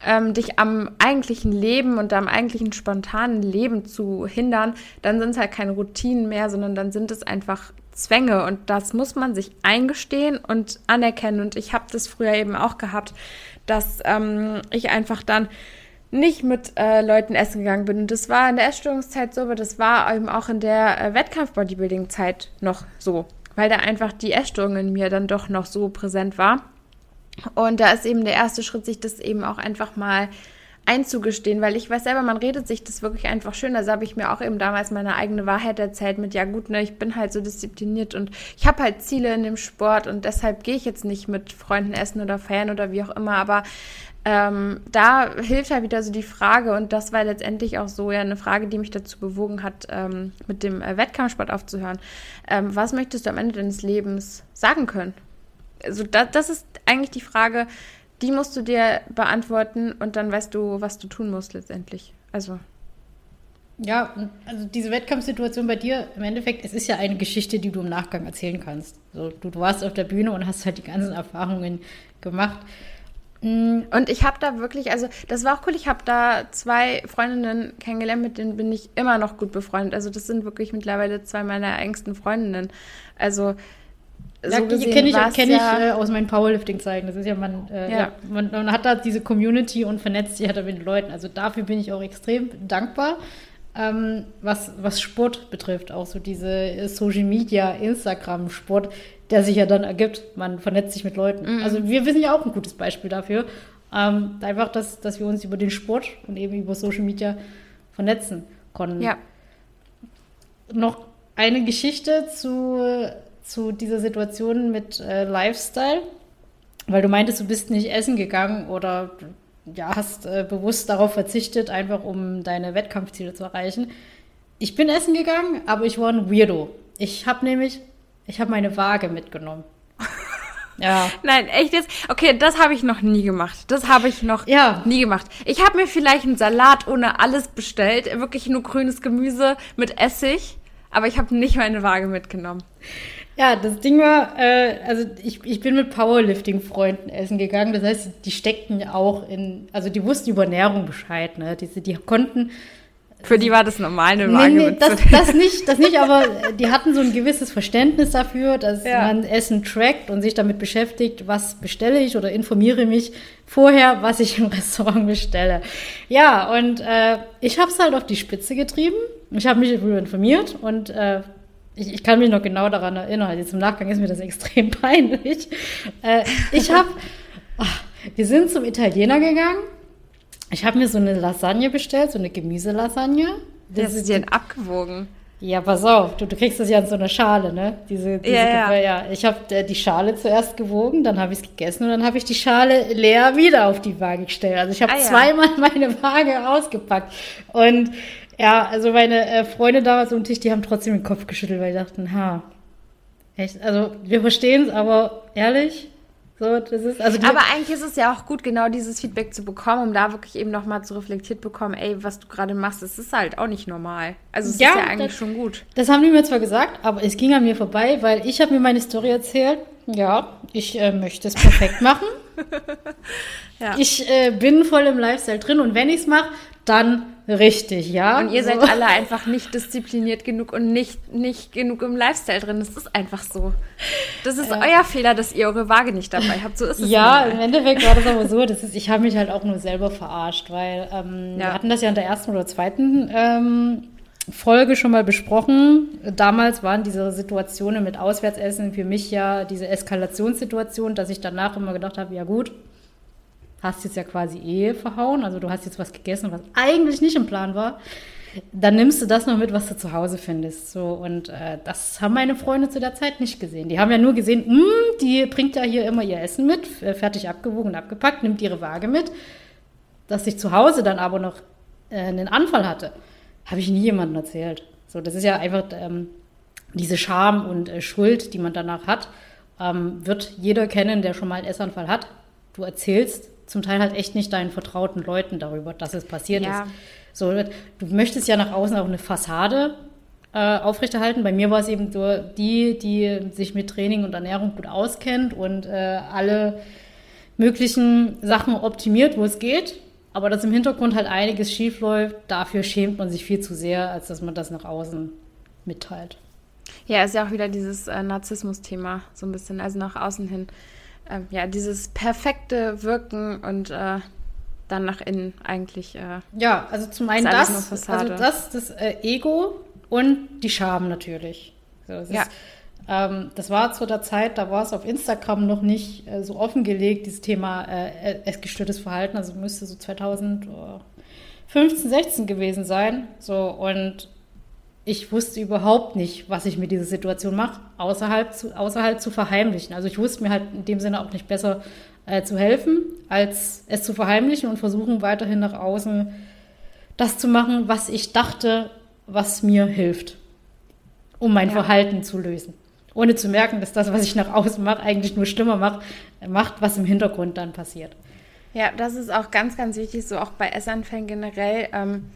ähm, dich am eigentlichen Leben und am eigentlichen spontanen Leben zu hindern, dann sind es halt keine Routinen mehr, sondern dann sind es einfach Zwänge und das muss man sich eingestehen und anerkennen. Und ich habe das früher eben auch gehabt, dass ähm, ich einfach dann nicht mit äh, Leuten essen gegangen bin. Und das war in der Essstörungszeit so, aber das war eben auch in der äh, Wettkampf-Bodybuilding-Zeit noch so, weil da einfach die Essstörung in mir dann doch noch so präsent war. Und da ist eben der erste Schritt, sich das eben auch einfach mal einzugestehen, weil ich weiß selber, man redet sich das wirklich einfach schön. Also habe ich mir auch eben damals meine eigene Wahrheit erzählt mit, ja gut, ne, ich bin halt so diszipliniert und ich habe halt Ziele in dem Sport und deshalb gehe ich jetzt nicht mit Freunden essen oder feiern oder wie auch immer, aber ähm, da hilft halt wieder so die Frage und das war letztendlich auch so ja eine Frage, die mich dazu bewogen hat, ähm, mit dem äh, Wettkampfsport aufzuhören. Ähm, was möchtest du am Ende deines Lebens sagen können? Also da, das ist eigentlich die Frage, die musst du dir beantworten und dann weißt du, was du tun musst letztendlich. Also. Ja, also diese Wettkampfsituation bei dir, im Endeffekt, es ist ja eine Geschichte, die du im Nachgang erzählen kannst. So, du, du warst auf der Bühne und hast halt die ganzen Erfahrungen gemacht. Mm, und ich habe da wirklich, also das war auch cool, ich habe da zwei Freundinnen kennengelernt, mit denen bin ich immer noch gut befreundet. Also das sind wirklich mittlerweile zwei meiner engsten Freundinnen. Also so ja, kenne ich, kenn ich ja, äh, aus meinen Powerlifting-Zeiten. Das ist ja man, äh, ja. ja man, man, hat da diese Community und vernetzt sich halt mit den Leuten. Also dafür bin ich auch extrem dankbar. Ähm, was, was Sport betrifft, auch so diese Social Media, Instagram-Sport, der sich ja dann ergibt. Man vernetzt sich mit Leuten. Mhm. Also wir, sind ja auch ein gutes Beispiel dafür. Ähm, einfach, dass, dass wir uns über den Sport und eben über Social Media vernetzen konnten. Ja. Noch eine Geschichte zu zu dieser Situation mit äh, Lifestyle? Weil du meintest, du bist nicht essen gegangen oder ja, hast äh, bewusst darauf verzichtet, einfach um deine Wettkampfziele zu erreichen. Ich bin essen gegangen, aber ich war ein Weirdo. Ich habe nämlich, ich habe meine Waage mitgenommen. Ja. Nein, echt jetzt? Okay, das habe ich noch nie gemacht. Das habe ich noch ja. nie gemacht. Ich habe mir vielleicht einen Salat ohne alles bestellt, wirklich nur grünes Gemüse mit Essig aber ich habe nicht meine Waage mitgenommen. Ja, das Ding war, äh, also ich, ich bin mit Powerlifting-Freunden essen gegangen. Das heißt, die steckten ja auch in, also die wussten über Ernährung Bescheid. Ne? Die, die konnten für die war das normal, eine Waage nee, nee, das, das nicht, das nicht, aber die hatten so ein gewisses Verständnis dafür, dass ja. man Essen trackt und sich damit beschäftigt, was bestelle ich oder informiere mich vorher, was ich im Restaurant bestelle. Ja, und äh, ich habe es halt auf die Spitze getrieben. Ich habe mich darüber informiert und äh, ich, ich, kann mich noch genau daran erinnern. Jetzt im Nachgang ist mir das extrem peinlich. Äh, ich habe, wir sind zum Italiener gegangen ich habe mir so eine Lasagne bestellt, so eine Gemüselasagne. Das, das ist ja abgewogen. Ja, pass auf, du, du kriegst das ja in so einer Schale, ne? Diese, diese ja, ja. ja. Ich habe äh, die Schale zuerst gewogen, dann habe ich es gegessen und dann habe ich die Schale leer wieder auf die Waage gestellt. Also ich habe ah, ja. zweimal meine Waage ausgepackt. Und ja, also meine äh, Freunde damals um Tisch, die haben trotzdem den Kopf geschüttelt, weil die dachten, ha, echt, also wir verstehen es, aber ehrlich, so, das ist, also Aber eigentlich ist es ja auch gut, genau dieses Feedback zu bekommen, um da wirklich eben nochmal zu reflektiert bekommen, ey, was du gerade machst, das ist halt auch nicht normal. Also es ja, ist ja eigentlich das, schon gut. Das haben die mir zwar gesagt, aber es ging an mir vorbei, weil ich habe mir meine Story erzählt. Ja, ich äh, möchte es perfekt machen. ja. Ich äh, bin voll im Lifestyle drin und wenn ich es mache, dann richtig, ja. Und ihr so. seid alle einfach nicht diszipliniert genug und nicht, nicht genug im Lifestyle drin. Das ist einfach so. Das ist ja. euer Fehler, dass ihr eure Waage nicht dabei habt. So ist es. Ja, im Endeffekt war das aber so. Das ist, ich habe mich halt auch nur selber verarscht, weil ähm, ja. wir hatten das ja in der ersten oder zweiten ähm, Folge schon mal besprochen. Damals waren diese Situationen mit Auswärtsessen für mich ja diese Eskalationssituation, dass ich danach immer gedacht habe, ja gut, hast jetzt ja quasi eh verhauen, also du hast jetzt was gegessen, was eigentlich nicht im Plan war, dann nimmst du das noch mit, was du zu Hause findest. So, und äh, das haben meine Freunde zu der Zeit nicht gesehen. Die haben ja nur gesehen, hm, die bringt ja hier immer ihr Essen mit, fertig abgewogen abgepackt, nimmt ihre Waage mit. Dass ich zu Hause dann aber noch äh, einen Anfall hatte, habe ich nie jemandem erzählt. So, das ist ja einfach ähm, diese Scham und äh, Schuld, die man danach hat, ähm, wird jeder kennen, der schon mal einen Essanfall hat. Du erzählst zum Teil halt echt nicht deinen vertrauten Leuten darüber, dass es passiert ja. ist. So, du möchtest ja nach außen auch eine Fassade äh, aufrechterhalten. Bei mir war es eben so die, die sich mit Training und Ernährung gut auskennt und äh, alle möglichen Sachen optimiert, wo es geht. Aber dass im Hintergrund halt einiges schief läuft, dafür schämt man sich viel zu sehr, als dass man das nach außen mitteilt. Ja, ist ja auch wieder dieses äh, Narzissmus-Thema, so ein bisschen, also nach außen hin ähm, ja, dieses perfekte Wirken und äh, dann nach innen eigentlich. Äh, ja, also zum einen das, also das, das äh, Ego und die Scham natürlich. So, ja. Ist, ähm, das war zu der Zeit, da war es auf Instagram noch nicht äh, so offengelegt, dieses Thema äh, essgestörtes Verhalten. Also müsste so 2015, 16 gewesen sein. So, und ich wusste überhaupt nicht, was ich mit dieser Situation mache, außerhalb zu, außerhalb zu verheimlichen. Also ich wusste mir halt in dem Sinne auch nicht besser äh, zu helfen, als es zu verheimlichen und versuchen weiterhin nach außen das zu machen, was ich dachte, was mir hilft, um mein ja. Verhalten zu lösen. Ohne zu merken, dass das, was ich nach außen mache, eigentlich nur schlimmer macht, macht, was im Hintergrund dann passiert. Ja, das ist auch ganz, ganz wichtig, so auch bei Essanfällen generell. Ähm,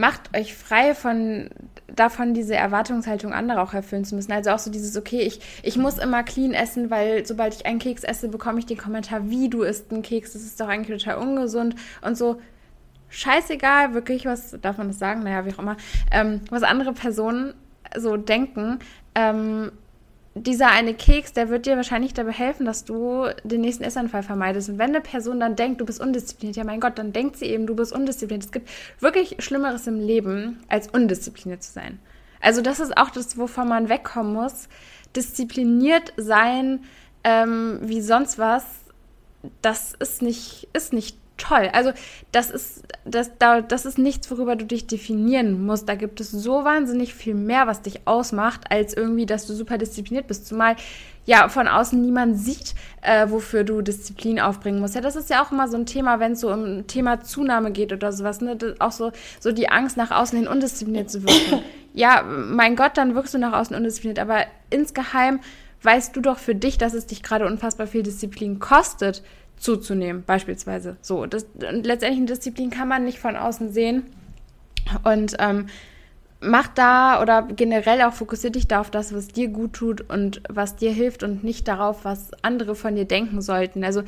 macht euch frei von davon, diese Erwartungshaltung anderer auch erfüllen zu müssen. Also auch so dieses, okay, ich, ich muss immer clean essen, weil sobald ich einen Keks esse, bekomme ich den Kommentar, wie du isst einen Keks, das ist doch eigentlich total ungesund und so. Scheißegal, wirklich, was darf man das sagen? Naja, wie auch immer. Ähm, was andere Personen so denken, ähm, dieser eine Keks, der wird dir wahrscheinlich dabei helfen, dass du den nächsten Essanfall vermeidest. Und wenn eine Person dann denkt, du bist undiszipliniert, ja mein Gott, dann denkt sie eben, du bist undiszipliniert. Es gibt wirklich Schlimmeres im Leben, als undiszipliniert zu sein. Also das ist auch das, wovon man wegkommen muss. Diszipliniert sein, ähm, wie sonst was, das ist nicht, ist nicht toll. Also das ist, das, das ist nichts, worüber du dich definieren musst. Da gibt es so wahnsinnig viel mehr, was dich ausmacht, als irgendwie, dass du super diszipliniert bist. Zumal ja von außen niemand sieht, äh, wofür du Disziplin aufbringen musst. Ja, das ist ja auch immer so ein Thema, wenn es so um Thema Zunahme geht oder sowas. Ne? auch so, so die Angst, nach außen hin undiszipliniert zu wirken. ja, mein Gott, dann wirkst du nach außen undiszipliniert. Aber insgeheim weißt du doch für dich, dass es dich gerade unfassbar viel Disziplin kostet, zuzunehmen, beispielsweise. So, das, letztendlich eine Disziplin kann man nicht von außen sehen. Und ähm, mach da oder generell auch fokussier dich da auf das, was dir gut tut und was dir hilft und nicht darauf, was andere von dir denken sollten. Also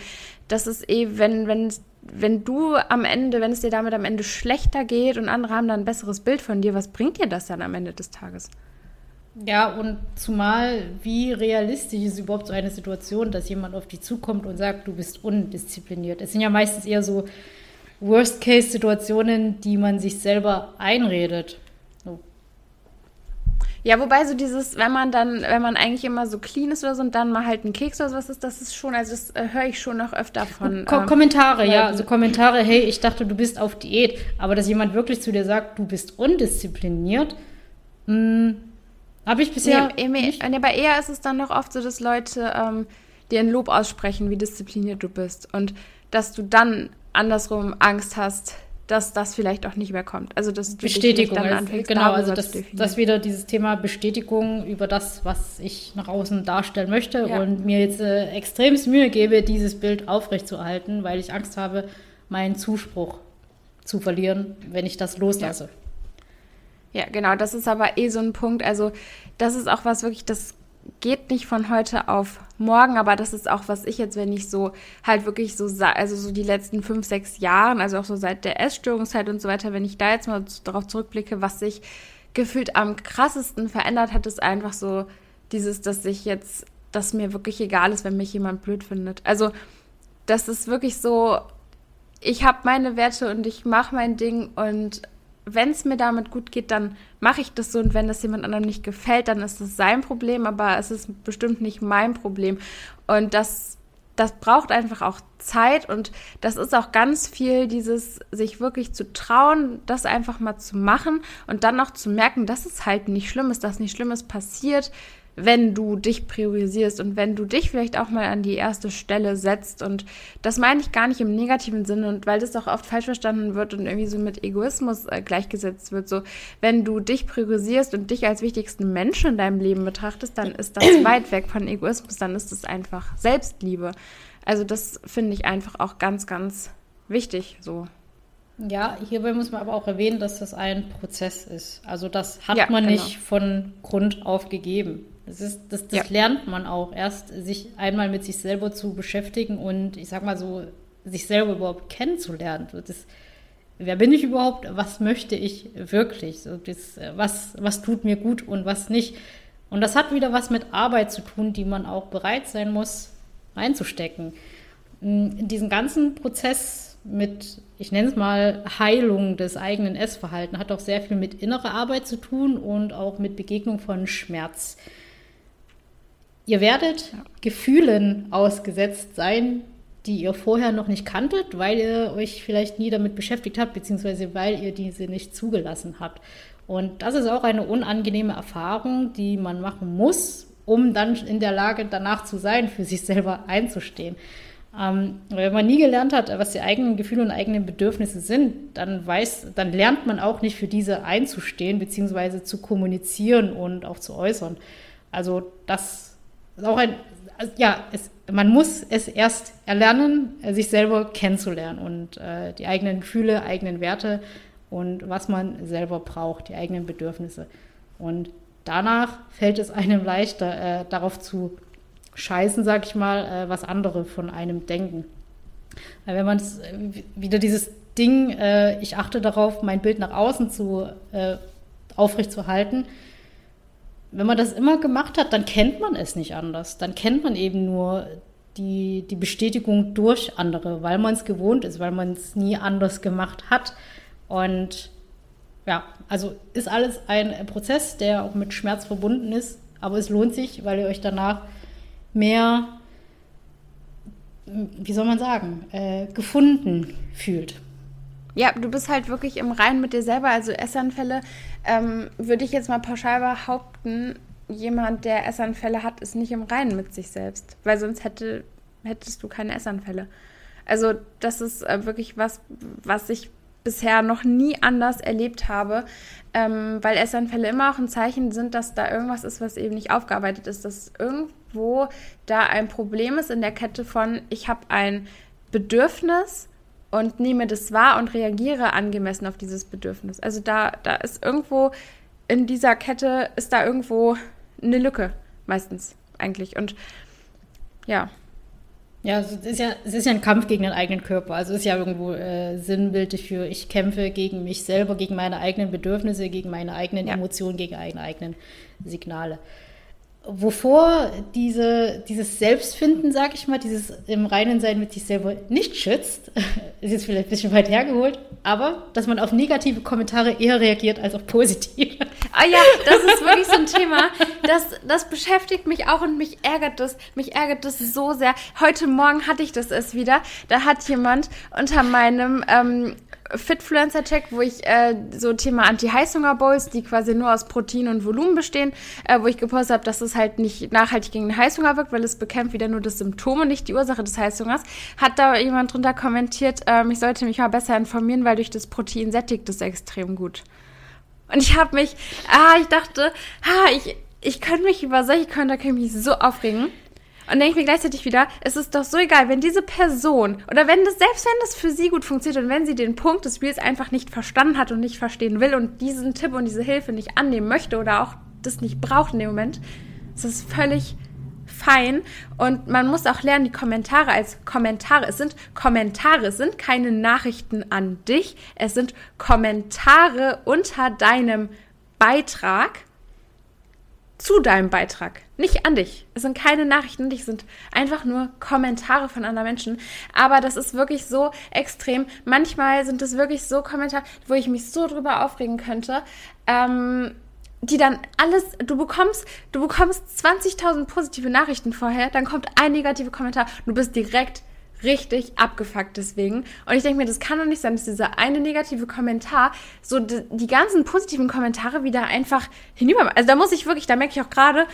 das ist eh, wenn, wenn, wenn du am Ende, wenn es dir damit am Ende schlechter geht und andere haben dann ein besseres Bild von dir, was bringt dir das dann am Ende des Tages? Ja, und zumal, wie realistisch ist überhaupt so eine Situation, dass jemand auf dich zukommt und sagt, du bist undiszipliniert. Es sind ja meistens eher so Worst-Case-Situationen, die man sich selber einredet. So. Ja, wobei so dieses, wenn man dann, wenn man eigentlich immer so clean ist oder so und dann mal halt einen Keks oder sowas ist, das ist schon, also das äh, höre ich schon noch öfter von. Ko ähm, Kommentare, ja, also Kommentare, hey, ich dachte, du bist auf Diät, aber dass jemand wirklich zu dir sagt, du bist undiszipliniert, mh, hm, habe ich bisher. Nee, nicht. Nee, aber eher ist es dann noch oft so, dass Leute ähm, dir ein Lob aussprechen, wie diszipliniert du bist. Und dass du dann andersrum Angst hast, dass das vielleicht auch nicht mehr kommt. Also dass Bestätigung, dann anfängst, genau, also das, das wieder dieses Thema Bestätigung über das, was ich nach außen darstellen möchte ja. und mir jetzt äh, extremst Mühe gebe, dieses Bild aufrechtzuerhalten, weil ich Angst habe, meinen Zuspruch zu verlieren, wenn ich das loslasse. Ja. Ja, genau, das ist aber eh so ein Punkt. Also, das ist auch was wirklich, das geht nicht von heute auf morgen, aber das ist auch, was ich jetzt, wenn ich so halt wirklich so, also so die letzten fünf, sechs Jahren, also auch so seit der Essstörungszeit und so weiter, wenn ich da jetzt mal darauf zurückblicke, was sich gefühlt am krassesten verändert hat, ist einfach so dieses, dass ich jetzt, dass mir wirklich egal ist, wenn mich jemand blöd findet. Also, das ist wirklich so, ich habe meine Werte und ich mache mein Ding und wenn es mir damit gut geht, dann mache ich das so. Und wenn das jemand anderem nicht gefällt, dann ist das sein Problem, aber es ist bestimmt nicht mein Problem. Und das, das braucht einfach auch Zeit und das ist auch ganz viel dieses, sich wirklich zu trauen, das einfach mal zu machen und dann auch zu merken, dass es halt nicht schlimm ist, dass nicht Schlimmes passiert, wenn du dich priorisierst und wenn du dich vielleicht auch mal an die erste Stelle setzt. Und das meine ich gar nicht im negativen Sinne und weil das auch oft falsch verstanden wird und irgendwie so mit Egoismus äh, gleichgesetzt wird. So, wenn du dich priorisierst und dich als wichtigsten Menschen in deinem Leben betrachtest, dann ist das weit weg von Egoismus, dann ist es einfach Selbstliebe. Also das finde ich einfach auch ganz, ganz wichtig so. Ja, hierbei muss man aber auch erwähnen, dass das ein Prozess ist. Also das hat ja, man genau. nicht von Grund auf gegeben. Das, ist, das, das ja. lernt man auch erst, sich einmal mit sich selber zu beschäftigen und ich sag mal so, sich selber überhaupt kennenzulernen. Das, wer bin ich überhaupt? Was möchte ich wirklich? So, das, was, was tut mir gut und was nicht? Und das hat wieder was mit Arbeit zu tun, die man auch bereit sein muss, reinzustecken. In diesen ganzen Prozess mit, ich nenne es mal, Heilung des eigenen Essverhaltens hat auch sehr viel mit innerer Arbeit zu tun und auch mit Begegnung von Schmerz. Ihr werdet ja. Gefühlen ausgesetzt sein, die ihr vorher noch nicht kanntet, weil ihr euch vielleicht nie damit beschäftigt habt, beziehungsweise weil ihr diese nicht zugelassen habt. Und das ist auch eine unangenehme Erfahrung, die man machen muss, um dann in der Lage danach zu sein, für sich selber einzustehen. Ähm, wenn man nie gelernt hat, was die eigenen Gefühle und eigenen Bedürfnisse sind, dann weiß, dann lernt man auch nicht für diese einzustehen, beziehungsweise zu kommunizieren und auch zu äußern. Also das ist auch ein, ja, es, man muss es erst erlernen, sich selber kennenzulernen und äh, die eigenen Gefühle, eigenen Werte und was man selber braucht, die eigenen Bedürfnisse. Und danach fällt es einem leichter, äh, darauf zu scheißen, sag ich mal, äh, was andere von einem denken. Weil wenn man äh, wieder dieses Ding, äh, ich achte darauf, mein Bild nach außen zu äh, aufrechtzuerhalten, wenn man das immer gemacht hat, dann kennt man es nicht anders. Dann kennt man eben nur die, die Bestätigung durch andere, weil man es gewohnt ist, weil man es nie anders gemacht hat. Und ja, also ist alles ein Prozess, der auch mit Schmerz verbunden ist, aber es lohnt sich, weil ihr euch danach mehr, wie soll man sagen, äh, gefunden fühlt. Ja, du bist halt wirklich im Reinen mit dir selber. Also Essanfälle, ähm, würde ich jetzt mal pauschal behaupten, jemand, der Essanfälle hat, ist nicht im Reinen mit sich selbst. Weil sonst hätte, hättest du keine Essanfälle. Also das ist äh, wirklich was, was ich bisher noch nie anders erlebt habe, ähm, weil Essanfälle immer auch ein Zeichen sind, dass da irgendwas ist, was eben nicht aufgearbeitet ist, dass irgendwo da ein Problem ist in der Kette von, ich habe ein Bedürfnis, und nehme das wahr und reagiere angemessen auf dieses Bedürfnis. Also da, da ist irgendwo in dieser Kette ist da irgendwo eine Lücke, meistens eigentlich. Und ja. Ja, es ist ja, es ist ja ein Kampf gegen den eigenen Körper. Also es ist ja irgendwo äh, sinnbildlich für, ich kämpfe gegen mich selber, gegen meine eigenen Bedürfnisse, gegen meine eigenen ja. Emotionen, gegen meine eigenen Signale wovor diese, dieses Selbstfinden, sag ich mal, dieses im Reinen sein mit sich selber nicht schützt, ist jetzt vielleicht ein bisschen weit hergeholt, aber dass man auf negative Kommentare eher reagiert als auf positive. Ah ja, das ist wirklich so ein Thema, das, das beschäftigt mich auch und mich ärgert das, mich ärgert das so sehr. Heute Morgen hatte ich das erst wieder, da hat jemand unter meinem ähm, Fitfluencer-Check, wo ich äh, so Thema Anti-Heißhunger-Bowls, die quasi nur aus Protein und Volumen bestehen, äh, wo ich gepostet habe, dass es halt nicht nachhaltig gegen den Heißhunger wirkt, weil es bekämpft wieder nur das Symptom und nicht die Ursache des Heißhungers, hat da jemand drunter kommentiert, ähm, ich sollte mich mal besser informieren, weil durch das Protein sättigt es extrem gut. Und ich habe mich, ah, ich dachte, ah, ich, ich könnte mich über solche mich so aufregen. Und denke ich mir gleichzeitig wieder, es ist doch so egal, wenn diese Person oder wenn das, selbst wenn das für sie gut funktioniert und wenn sie den Punkt des Spiels einfach nicht verstanden hat und nicht verstehen will und diesen Tipp und diese Hilfe nicht annehmen möchte oder auch das nicht braucht in dem Moment, ist das völlig fein. Und man muss auch lernen, die Kommentare als Kommentare. Es sind Kommentare, es sind keine Nachrichten an dich, es sind Kommentare unter deinem Beitrag zu deinem Beitrag, nicht an dich. Es sind keine Nachrichten an dich, es sind einfach nur Kommentare von anderen Menschen. Aber das ist wirklich so extrem. Manchmal sind es wirklich so Kommentare, wo ich mich so drüber aufregen könnte. Ähm, die dann alles, du bekommst, du bekommst 20.000 positive Nachrichten vorher, dann kommt ein negativer Kommentar, du bist direkt richtig abgefuckt deswegen. Und ich denke mir, das kann doch nicht sein, dass dieser eine negative Kommentar so die, die ganzen positiven Kommentare wieder einfach hinüber. Also da muss ich wirklich, da merke ich auch gerade,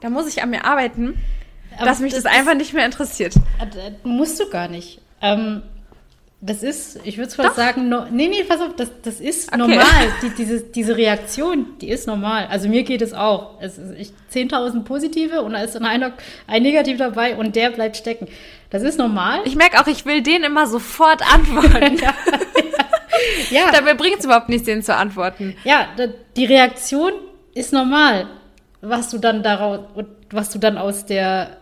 da muss ich an mir arbeiten, Aber dass mich das, das einfach nicht mehr interessiert. Äh, musst du gar nicht. Ähm, das ist, ich würde zwar sagen, no, nee, nee, pass auf, das, das ist okay. normal. Die, diese, diese Reaktion, die ist normal. Also mir geht es auch. Es ist 10.000 positive und da ist dann einer, ein negativ dabei und der bleibt stecken. Das ist normal. Ich merke auch, ich will den immer sofort antworten. ja, ja. ja. Dabei bringt es überhaupt nichts, den zu antworten. Ja, die Reaktion ist normal. Was du dann daraus, was du dann aus der,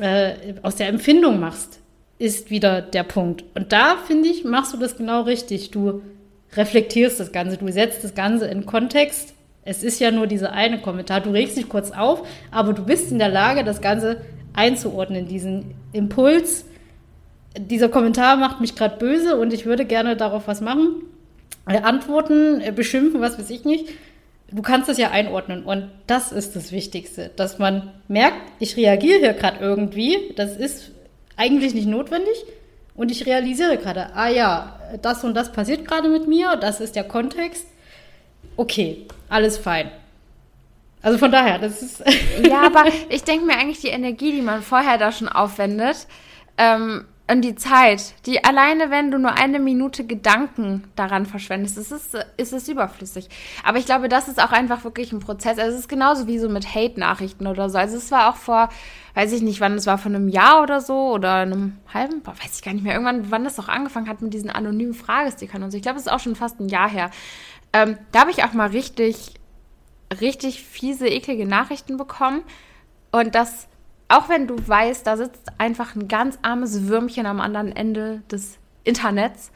äh, aus der Empfindung machst ist wieder der Punkt. Und da, finde ich, machst du das genau richtig. Du reflektierst das Ganze, du setzt das Ganze in Kontext. Es ist ja nur dieser eine Kommentar. Du regst dich kurz auf, aber du bist in der Lage, das Ganze einzuordnen, diesen Impuls. Dieser Kommentar macht mich gerade böse und ich würde gerne darauf was machen. Äh, antworten, äh, beschimpfen, was weiß ich nicht. Du kannst das ja einordnen und das ist das Wichtigste, dass man merkt, ich reagiere hier gerade irgendwie. Das ist eigentlich nicht notwendig. Und ich realisiere gerade, ah ja, das und das passiert gerade mit mir, das ist der Kontext. Okay, alles fein. Also von daher, das ist. ja, aber ich denke mir eigentlich, die Energie, die man vorher da schon aufwendet, ähm, und die Zeit, die alleine, wenn du nur eine Minute Gedanken daran verschwendest, ist es, ist es überflüssig. Aber ich glaube, das ist auch einfach wirklich ein Prozess. Also es ist genauso wie so mit Hate-Nachrichten oder so. Also es war auch vor, weiß ich nicht, wann es war, vor einem Jahr oder so oder einem halben, boah, weiß ich gar nicht mehr, irgendwann, wann das auch angefangen hat mit diesen anonymen Fragestickern und so. Ich glaube, es ist auch schon fast ein Jahr her. Ähm, da habe ich auch mal richtig, richtig fiese, eklige Nachrichten bekommen. Und das auch wenn du weißt, da sitzt einfach ein ganz armes Würmchen am anderen Ende des Internets,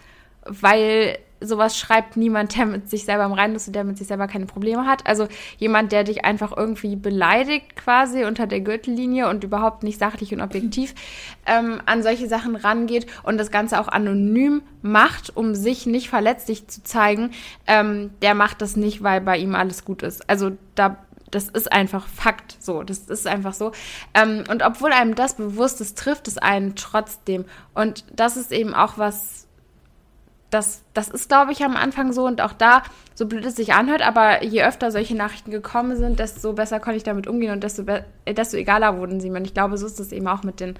weil sowas schreibt niemand, der mit sich selber im Reinen ist und der mit sich selber keine Probleme hat. Also jemand, der dich einfach irgendwie beleidigt quasi unter der Gürtellinie und überhaupt nicht sachlich und objektiv ähm, an solche Sachen rangeht und das Ganze auch anonym macht, um sich nicht verletzlich zu zeigen, ähm, der macht das nicht, weil bei ihm alles gut ist. Also da das ist einfach Fakt so. Das ist einfach so. Ähm, und obwohl einem das bewusst ist, trifft es einen trotzdem. Und das ist eben auch was, das, das ist, glaube ich, am Anfang so und auch da, so blöd es sich anhört, aber je öfter solche Nachrichten gekommen sind, desto besser konnte ich damit umgehen und desto, desto egaler wurden sie mir. Und ich glaube, so ist es eben auch mit den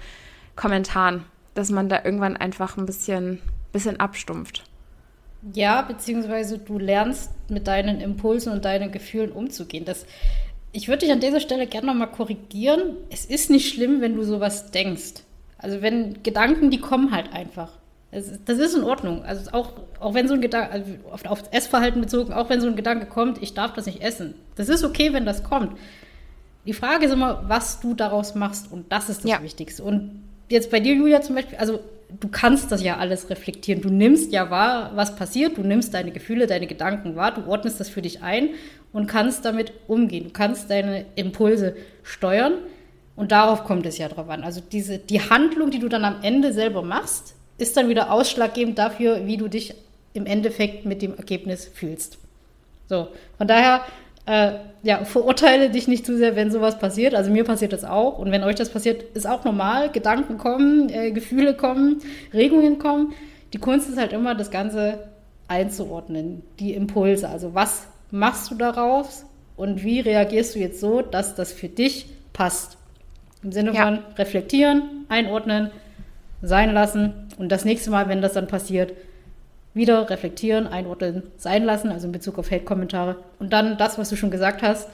Kommentaren, dass man da irgendwann einfach ein bisschen, bisschen abstumpft. Ja, beziehungsweise du lernst mit deinen Impulsen und deinen Gefühlen umzugehen. Das, ich würde dich an dieser Stelle gerne nochmal korrigieren. Es ist nicht schlimm, wenn du sowas denkst. Also wenn Gedanken, die kommen halt einfach. das ist in Ordnung. Also auch, auch wenn so ein Gedanke, also auf, auf Essverhalten bezogen, auch wenn so ein Gedanke kommt, ich darf das nicht essen. Das ist okay, wenn das kommt. Die Frage ist immer, was du daraus machst und das ist das ja. Wichtigste. Und jetzt bei dir, Julia, zum Beispiel, also du kannst das ja alles reflektieren. Du nimmst ja wahr, was passiert, du nimmst deine Gefühle, deine Gedanken wahr, du ordnest das für dich ein und kannst damit umgehen. Du kannst deine Impulse steuern und darauf kommt es ja drauf an. Also diese, die Handlung, die du dann am Ende selber machst, ist dann wieder ausschlaggebend dafür, wie du dich im Endeffekt mit dem Ergebnis fühlst. So, von daher, äh, ja, verurteile dich nicht zu sehr, wenn sowas passiert. Also mir passiert das auch. Und wenn euch das passiert, ist auch normal. Gedanken kommen, äh, Gefühle kommen, Regungen kommen. Die Kunst ist halt immer, das Ganze einzuordnen, die Impulse. Also was machst du daraus und wie reagierst du jetzt so, dass das für dich passt? Im Sinne ja. von reflektieren, einordnen, sein lassen und das nächste Mal, wenn das dann passiert, wieder reflektieren, einordnen, sein lassen, also in Bezug auf Hate-Kommentare und dann das, was du schon gesagt hast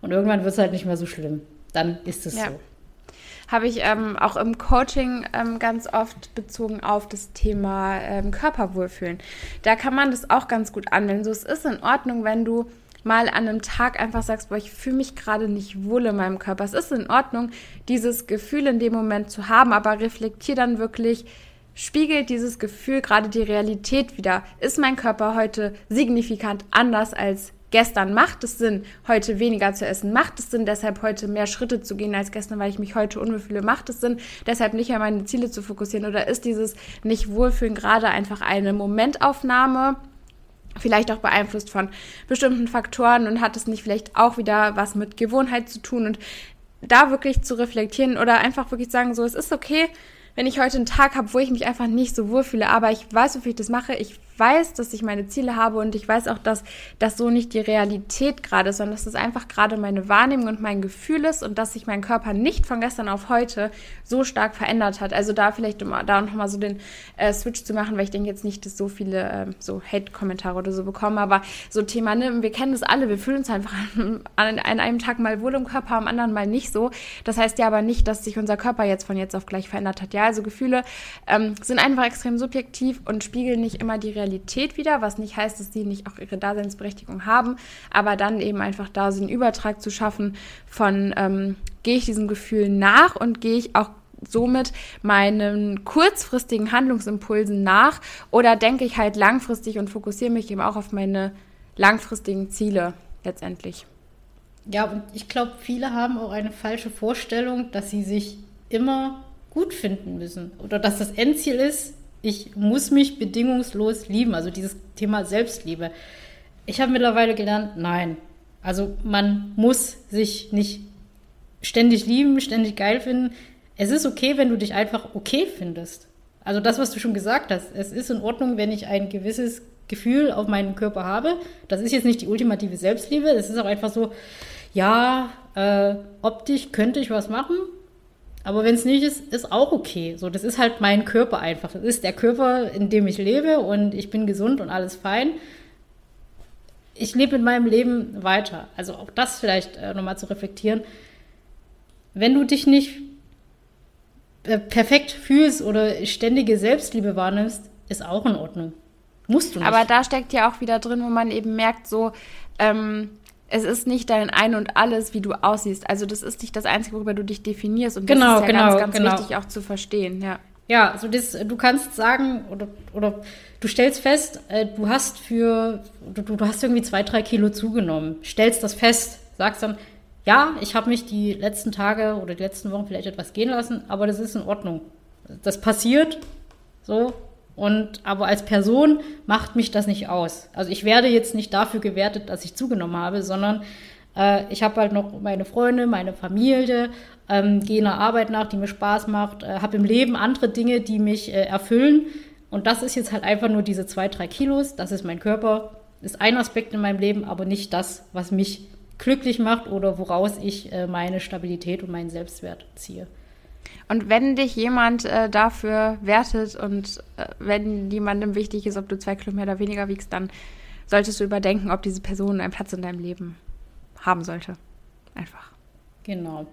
und irgendwann wird es halt nicht mehr so schlimm. Dann ist es ja. so. Habe ich ähm, auch im Coaching ähm, ganz oft bezogen auf das Thema ähm, Körperwohlfühlen. Da kann man das auch ganz gut anwenden. So, es ist in Ordnung, wenn du mal an einem Tag einfach sagst, boah, ich fühle mich gerade nicht wohl in meinem Körper. Es ist in Ordnung, dieses Gefühl in dem Moment zu haben, aber reflektier dann wirklich, spiegelt dieses Gefühl gerade die Realität wieder? Ist mein Körper heute signifikant anders als gestern? Macht es Sinn, heute weniger zu essen? Macht es Sinn, deshalb heute mehr Schritte zu gehen als gestern, weil ich mich heute unwohl fühle? Macht es Sinn, deshalb nicht an meine Ziele zu fokussieren? Oder ist dieses Nicht-Wohlfühlen gerade einfach eine Momentaufnahme? vielleicht auch beeinflusst von bestimmten Faktoren und hat es nicht vielleicht auch wieder was mit Gewohnheit zu tun und da wirklich zu reflektieren oder einfach wirklich sagen, so, es ist okay, wenn ich heute einen Tag habe, wo ich mich einfach nicht so wohl fühle, aber ich weiß, wofür ich das mache, ich weiß, dass ich meine Ziele habe und ich weiß auch, dass das so nicht die Realität gerade ist, sondern dass das einfach gerade meine Wahrnehmung und mein Gefühl ist und dass sich mein Körper nicht von gestern auf heute so stark verändert hat. Also da vielleicht, um da nochmal so den äh, Switch zu machen, weil ich denke jetzt nicht, dass so viele äh, so Hate-Kommentare oder so bekommen, aber so Thema, ne, wir kennen das alle, wir fühlen uns einfach an, an, an einem Tag mal wohl im Körper, am anderen mal nicht so. Das heißt ja aber nicht, dass sich unser Körper jetzt von jetzt auf gleich verändert hat. Ja, also Gefühle ähm, sind einfach extrem subjektiv und spiegeln nicht immer die Realität Realität wieder, was nicht heißt, dass die nicht auch ihre Daseinsberechtigung haben, aber dann eben einfach da so einen Übertrag zu schaffen von, ähm, gehe ich diesem Gefühl nach und gehe ich auch somit meinen kurzfristigen Handlungsimpulsen nach oder denke ich halt langfristig und fokussiere mich eben auch auf meine langfristigen Ziele letztendlich. Ja, und ich glaube, viele haben auch eine falsche Vorstellung, dass sie sich immer gut finden müssen oder dass das Endziel ist, ich muss mich bedingungslos lieben, also dieses Thema Selbstliebe. Ich habe mittlerweile gelernt, nein. Also man muss sich nicht ständig lieben, ständig geil finden. Es ist okay, wenn du dich einfach okay findest. Also das, was du schon gesagt hast. Es ist in Ordnung, wenn ich ein gewisses Gefühl auf meinen Körper habe. Das ist jetzt nicht die ultimative Selbstliebe. Es ist auch einfach so, ja, äh, optisch könnte ich was machen, aber wenn es nicht ist, ist auch okay. So, das ist halt mein Körper einfach. Das ist der Körper, in dem ich lebe und ich bin gesund und alles fein. Ich lebe in meinem Leben weiter. Also auch das vielleicht äh, nochmal zu reflektieren. Wenn du dich nicht äh, perfekt fühlst oder ständige Selbstliebe wahrnimmst, ist auch in Ordnung. Musst du nicht. Aber da steckt ja auch wieder drin, wo man eben merkt, so, ähm, es ist nicht dein Ein und Alles, wie du aussiehst. Also das ist nicht das Einzige, worüber du dich definierst. Und das genau, ist ja genau, ganz, ganz genau. wichtig auch zu verstehen, ja. Ja, also das, du kannst sagen oder, oder du stellst fest, äh, du hast für, du, du hast irgendwie zwei, drei Kilo zugenommen, stellst das fest, sagst dann, ja, ich habe mich die letzten Tage oder die letzten Wochen vielleicht etwas gehen lassen, aber das ist in Ordnung. Das passiert, so, und aber als Person macht mich das nicht aus. Also ich werde jetzt nicht dafür gewertet, dass ich zugenommen habe, sondern äh, ich habe halt noch meine Freunde, meine Familie, ähm, gehe einer Arbeit nach, die mir Spaß macht, äh, habe im Leben andere Dinge, die mich äh, erfüllen. Und das ist jetzt halt einfach nur diese zwei, drei Kilos. Das ist mein Körper, ist ein Aspekt in meinem Leben, aber nicht das, was mich glücklich macht oder woraus ich äh, meine Stabilität und meinen Selbstwert ziehe. Und wenn dich jemand äh, dafür wertet und äh, wenn jemandem wichtig ist, ob du zwei Kilometer weniger wiegst, dann solltest du überdenken, ob diese Person einen Platz in deinem Leben haben sollte. Einfach. Genau.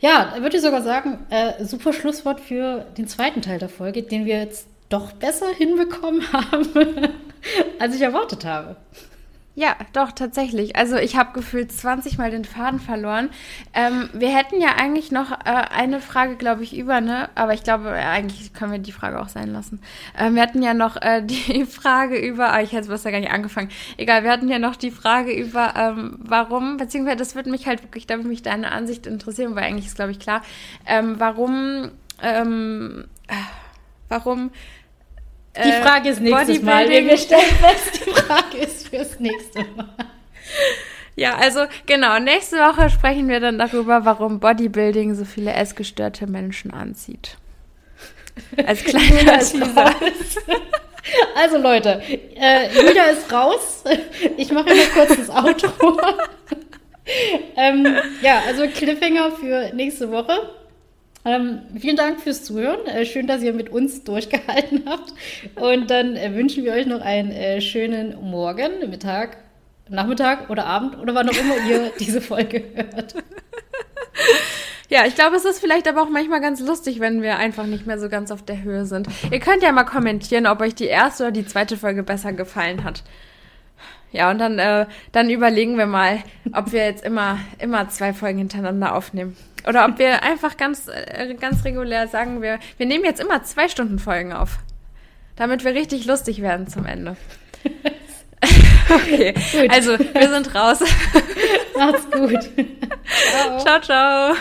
Ja, würde ich sogar sagen, äh, super Schlusswort für den zweiten Teil der Folge, den wir jetzt doch besser hinbekommen haben, als ich erwartet habe. Ja, doch, tatsächlich. Also ich habe gefühlt 20 Mal den Faden verloren. Ähm, wir hätten ja eigentlich noch äh, eine Frage, glaube ich, über, ne? Aber ich glaube, äh, eigentlich können wir die Frage auch sein lassen. Ähm, wir hatten ja noch äh, die Frage über, ah, ich hätte es besser gar nicht angefangen. Egal, wir hatten ja noch die Frage über, ähm, warum, beziehungsweise das würde mich halt wirklich, da würde mich deine Ansicht interessieren, weil eigentlich ist, glaube ich, klar, ähm, warum, ähm, äh, warum die äh, Frage ist nächstes Mal. Wir stellen fest, die Frage ist fürs nächste Mal. Ja, also genau, nächste Woche sprechen wir dann darüber, warum Bodybuilding so viele essgestörte Menschen anzieht. Als kleiner Teaser. Also Leute, äh, Julia ist raus. Ich mache immer kurz das Outro. ähm, ja, also Cliffhanger für nächste Woche. Ähm, vielen Dank fürs Zuhören. Äh, schön, dass ihr mit uns durchgehalten habt. Und dann äh, wünschen wir euch noch einen äh, schönen Morgen, Mittag, Nachmittag oder Abend oder wann auch immer ihr diese Folge hört. Ja, ich glaube, es ist vielleicht aber auch manchmal ganz lustig, wenn wir einfach nicht mehr so ganz auf der Höhe sind. Ihr könnt ja mal kommentieren, ob euch die erste oder die zweite Folge besser gefallen hat. Ja, und dann, äh, dann überlegen wir mal, ob wir jetzt immer, immer zwei Folgen hintereinander aufnehmen. Oder ob wir einfach ganz, äh, ganz regulär sagen, wir, wir nehmen jetzt immer zwei Stunden Folgen auf. Damit wir richtig lustig werden zum Ende. okay, gut. also wir sind raus. Macht's gut. ciao, ciao. ciao.